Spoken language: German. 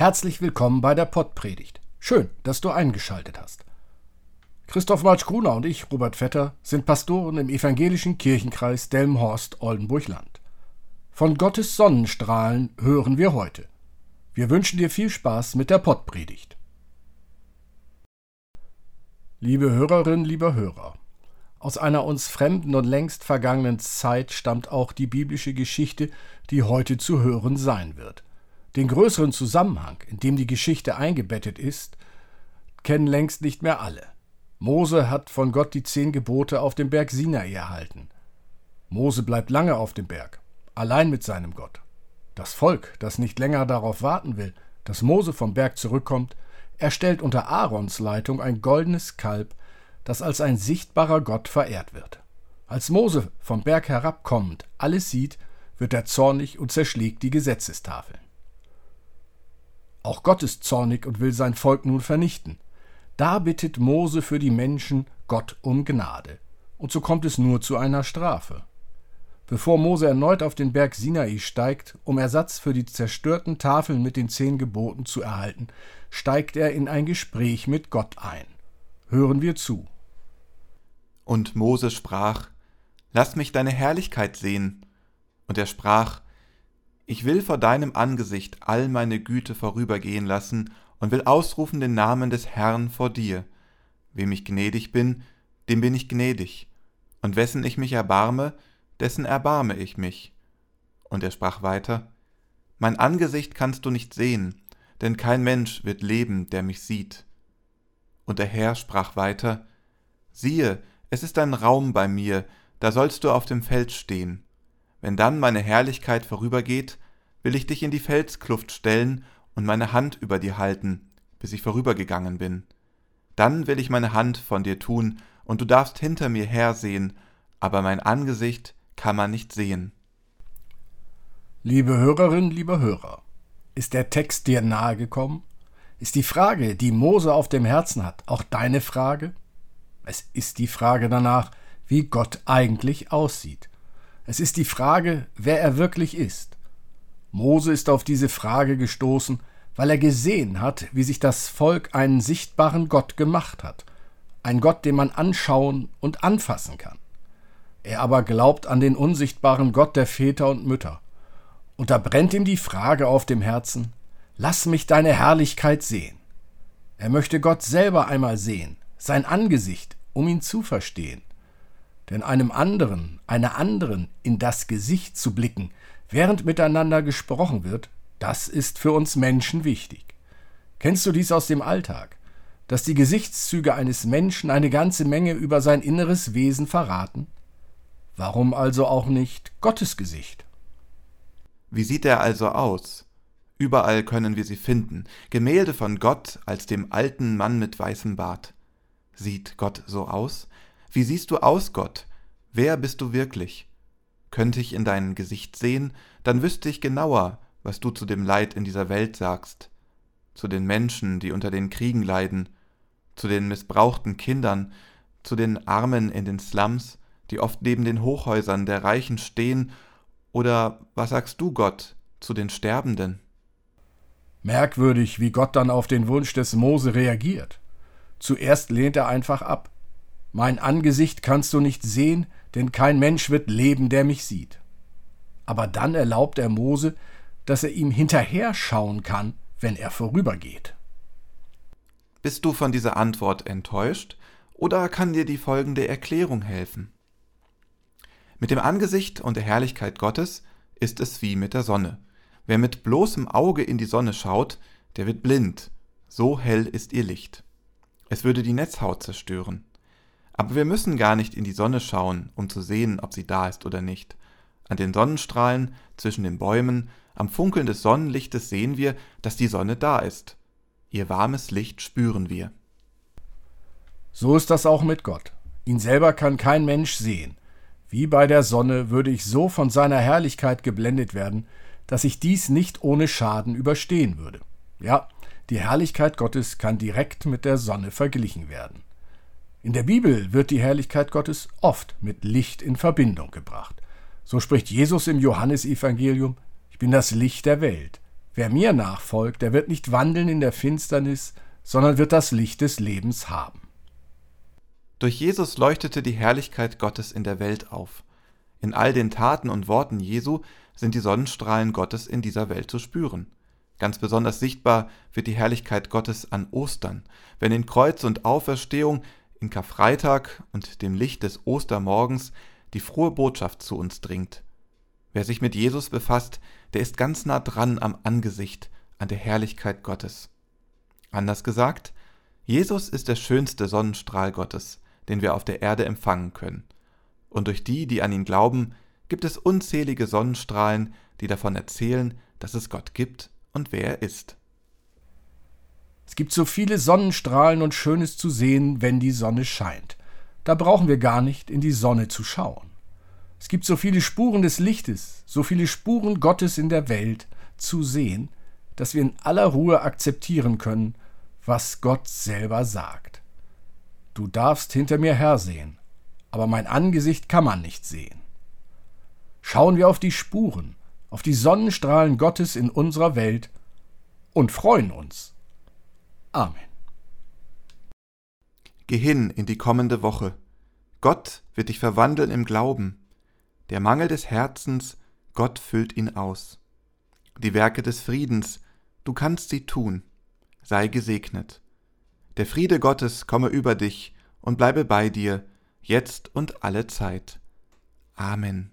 Herzlich willkommen bei der Pottpredigt. Schön, dass du eingeschaltet hast. Christoph Marsch-Gruner und ich, Robert Vetter, sind Pastoren im evangelischen Kirchenkreis Delmenhorst-Oldenburg-Land. Von Gottes Sonnenstrahlen hören wir heute. Wir wünschen dir viel Spaß mit der Pottpredigt. Liebe Hörerinnen, lieber Hörer, aus einer uns fremden und längst vergangenen Zeit stammt auch die biblische Geschichte, die heute zu hören sein wird. Den größeren Zusammenhang, in dem die Geschichte eingebettet ist, kennen längst nicht mehr alle. Mose hat von Gott die zehn Gebote auf dem Berg Sinai erhalten. Mose bleibt lange auf dem Berg, allein mit seinem Gott. Das Volk, das nicht länger darauf warten will, dass Mose vom Berg zurückkommt, erstellt unter Aarons Leitung ein goldenes Kalb, das als ein sichtbarer Gott verehrt wird. Als Mose vom Berg herabkommend alles sieht, wird er zornig und zerschlägt die Gesetzestafeln. Auch Gott ist zornig und will sein Volk nun vernichten. Da bittet Mose für die Menschen Gott um Gnade. Und so kommt es nur zu einer Strafe. Bevor Mose erneut auf den Berg Sinai steigt, um Ersatz für die zerstörten Tafeln mit den zehn Geboten zu erhalten, steigt er in ein Gespräch mit Gott ein. Hören wir zu. Und Mose sprach, Lass mich deine Herrlichkeit sehen. Und er sprach, ich will vor deinem Angesicht all meine Güte vorübergehen lassen und will ausrufen den Namen des Herrn vor dir. Wem ich gnädig bin, dem bin ich gnädig, und wessen ich mich erbarme, dessen erbarme ich mich. Und er sprach weiter, Mein Angesicht kannst du nicht sehen, denn kein Mensch wird leben, der mich sieht. Und der Herr sprach weiter, Siehe, es ist ein Raum bei mir, da sollst du auf dem Feld stehen. Wenn dann meine Herrlichkeit vorübergeht, will ich dich in die Felskluft stellen und meine Hand über dir halten, bis ich vorübergegangen bin. Dann will ich meine Hand von dir tun, und du darfst hinter mir hersehen, aber mein Angesicht kann man nicht sehen. Liebe Hörerin, lieber Hörer, ist der Text dir nahegekommen? Ist die Frage, die Mose auf dem Herzen hat, auch deine Frage? Es ist die Frage danach, wie Gott eigentlich aussieht. Es ist die Frage, wer er wirklich ist. Mose ist auf diese Frage gestoßen, weil er gesehen hat, wie sich das Volk einen sichtbaren Gott gemacht hat, ein Gott, den man anschauen und anfassen kann. Er aber glaubt an den unsichtbaren Gott der Väter und Mütter. Und da brennt ihm die Frage auf dem Herzen, lass mich deine Herrlichkeit sehen. Er möchte Gott selber einmal sehen, sein Angesicht, um ihn zu verstehen. Denn einem anderen, einer anderen in das Gesicht zu blicken, während miteinander gesprochen wird, das ist für uns Menschen wichtig. Kennst du dies aus dem Alltag? Dass die Gesichtszüge eines Menschen eine ganze Menge über sein inneres Wesen verraten? Warum also auch nicht Gottes Gesicht? Wie sieht er also aus? Überall können wir sie finden. Gemälde von Gott als dem alten Mann mit weißem Bart. Sieht Gott so aus? Wie siehst du aus, Gott? Wer bist du wirklich? Könnte ich in dein Gesicht sehen, dann wüsste ich genauer, was du zu dem Leid in dieser Welt sagst, zu den Menschen, die unter den Kriegen leiden, zu den missbrauchten Kindern, zu den Armen in den Slums, die oft neben den Hochhäusern der Reichen stehen, oder was sagst du, Gott, zu den Sterbenden? Merkwürdig, wie Gott dann auf den Wunsch des Mose reagiert. Zuerst lehnt er einfach ab. Mein Angesicht kannst du nicht sehen, denn kein Mensch wird leben, der mich sieht. Aber dann erlaubt er Mose, dass er ihm hinterher schauen kann, wenn er vorübergeht. Bist du von dieser Antwort enttäuscht, oder kann dir die folgende Erklärung helfen? Mit dem Angesicht und der Herrlichkeit Gottes ist es wie mit der Sonne. Wer mit bloßem Auge in die Sonne schaut, der wird blind, so hell ist ihr Licht. Es würde die Netzhaut zerstören. Aber wir müssen gar nicht in die Sonne schauen, um zu sehen, ob sie da ist oder nicht. An den Sonnenstrahlen, zwischen den Bäumen, am Funkeln des Sonnenlichtes sehen wir, dass die Sonne da ist. Ihr warmes Licht spüren wir. So ist das auch mit Gott. Ihn selber kann kein Mensch sehen. Wie bei der Sonne würde ich so von seiner Herrlichkeit geblendet werden, dass ich dies nicht ohne Schaden überstehen würde. Ja, die Herrlichkeit Gottes kann direkt mit der Sonne verglichen werden. In der Bibel wird die Herrlichkeit Gottes oft mit Licht in Verbindung gebracht. So spricht Jesus im Johannesevangelium: Ich bin das Licht der Welt. Wer mir nachfolgt, der wird nicht wandeln in der Finsternis, sondern wird das Licht des Lebens haben. Durch Jesus leuchtete die Herrlichkeit Gottes in der Welt auf. In all den Taten und Worten Jesu sind die Sonnenstrahlen Gottes in dieser Welt zu spüren. Ganz besonders sichtbar wird die Herrlichkeit Gottes an Ostern, wenn in Kreuz und Auferstehung, in Karfreitag und dem Licht des Ostermorgens die frohe Botschaft zu uns dringt. Wer sich mit Jesus befasst, der ist ganz nah dran am Angesicht, an der Herrlichkeit Gottes. Anders gesagt, Jesus ist der schönste Sonnenstrahl Gottes, den wir auf der Erde empfangen können. Und durch die, die an ihn glauben, gibt es unzählige Sonnenstrahlen, die davon erzählen, dass es Gott gibt und wer er ist. Es gibt so viele Sonnenstrahlen und Schönes zu sehen, wenn die Sonne scheint. Da brauchen wir gar nicht in die Sonne zu schauen. Es gibt so viele Spuren des Lichtes, so viele Spuren Gottes in der Welt zu sehen, dass wir in aller Ruhe akzeptieren können, was Gott selber sagt. Du darfst hinter mir hersehen, aber mein Angesicht kann man nicht sehen. Schauen wir auf die Spuren, auf die Sonnenstrahlen Gottes in unserer Welt und freuen uns. Amen. Geh hin in die kommende Woche. Gott wird dich verwandeln im Glauben. Der Mangel des Herzens, Gott füllt ihn aus. Die Werke des Friedens, du kannst sie tun. Sei gesegnet. Der Friede Gottes komme über dich und bleibe bei dir, jetzt und alle Zeit. Amen.